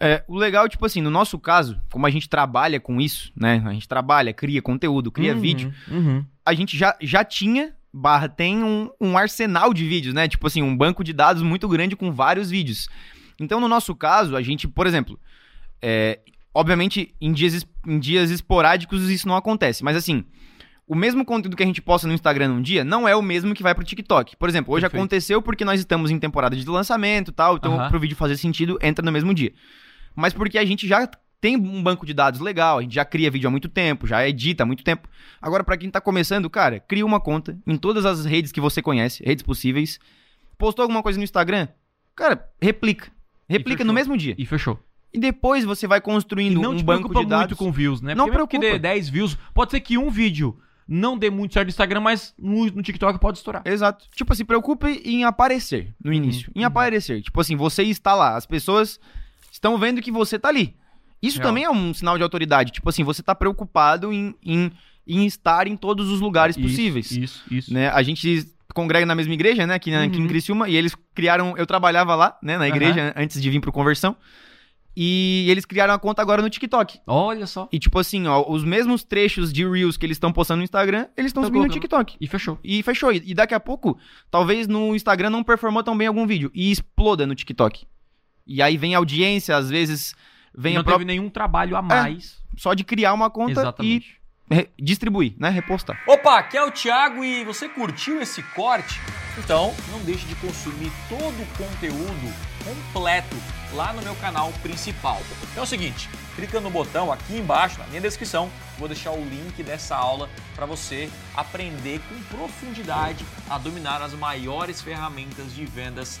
É, o legal, tipo assim, no nosso caso, como a gente trabalha com isso, né? A gente trabalha, cria conteúdo, cria Uhum, vídeo, Uhum. a gente já, já tinha, barra, tem um, um arsenal de vídeos, né? Tipo assim, um banco de dados muito grande com vários vídeos. Então, no nosso caso, a gente, por exemplo, é, obviamente, em dias, em dias esporádicos isso não acontece, mas assim, o mesmo conteúdo que a gente posta no Instagram num dia não é o mesmo que vai pro TikTok. Por exemplo, hoje Perfeito. aconteceu porque nós estamos em temporada de lançamento e tal, então Aham. pro vídeo fazer sentido, entra no mesmo dia. Mas porque a gente já tem um banco de dados legal, a gente já cria vídeo há muito tempo, já edita há muito tempo. Agora, pra quem tá começando, cara, cria uma conta em todas as redes que você conhece, redes possíveis. Postou alguma coisa no Instagram? Cara, replica. Replica no mesmo dia. E fechou. E depois você vai E construindo não um te banco de dados. muito com views, né? Não mesmo que preocupa. dê 10 views, pode ser que um vídeo não dê muito certo no Instagram, mas no, no TikTok pode estourar. Exato. Tipo, se preocupe em aparecer no início. Em uhum. aparecer. Tipo assim, você está lá. As pessoas estão vendo que você tá ali. Isso Real. também é um sinal de autoridade. Tipo assim, você tá preocupado em, em, em estar em todos os lugares Isso, possíveis. Isso, isso. né? A gente congrega na mesma igreja, né? Aqui, na- aqui em Uhum. Criciúma. E eles criaram... Eu trabalhava lá, né? Na igreja, antes de vir pro Conversão. E eles criaram a conta agora no TikTok. Olha só. E tipo assim, ó, os mesmos trechos de Reels que eles estão postando no Instagram, eles estão Tão subindo no. TikTok. E fechou. E fechou. E e daqui a pouco, talvez no Instagram não performou tão bem algum vídeo. E exploda no TikTok. E aí vem audiência, às vezes vem não a própria... teve nenhum trabalho a mais. só de criar uma conta Exatamente. e re- distribuir, né? Repostar. Opa, aqui é o Thiago e você curtiu esse corte? Então não deixe de consumir todo o conteúdo completo lá no meu canal principal. Então é o seguinte, clica no botão aqui embaixo na minha descrição, vou deixar o link dessa aula para você aprender com profundidade a dominar as maiores ferramentas de vendas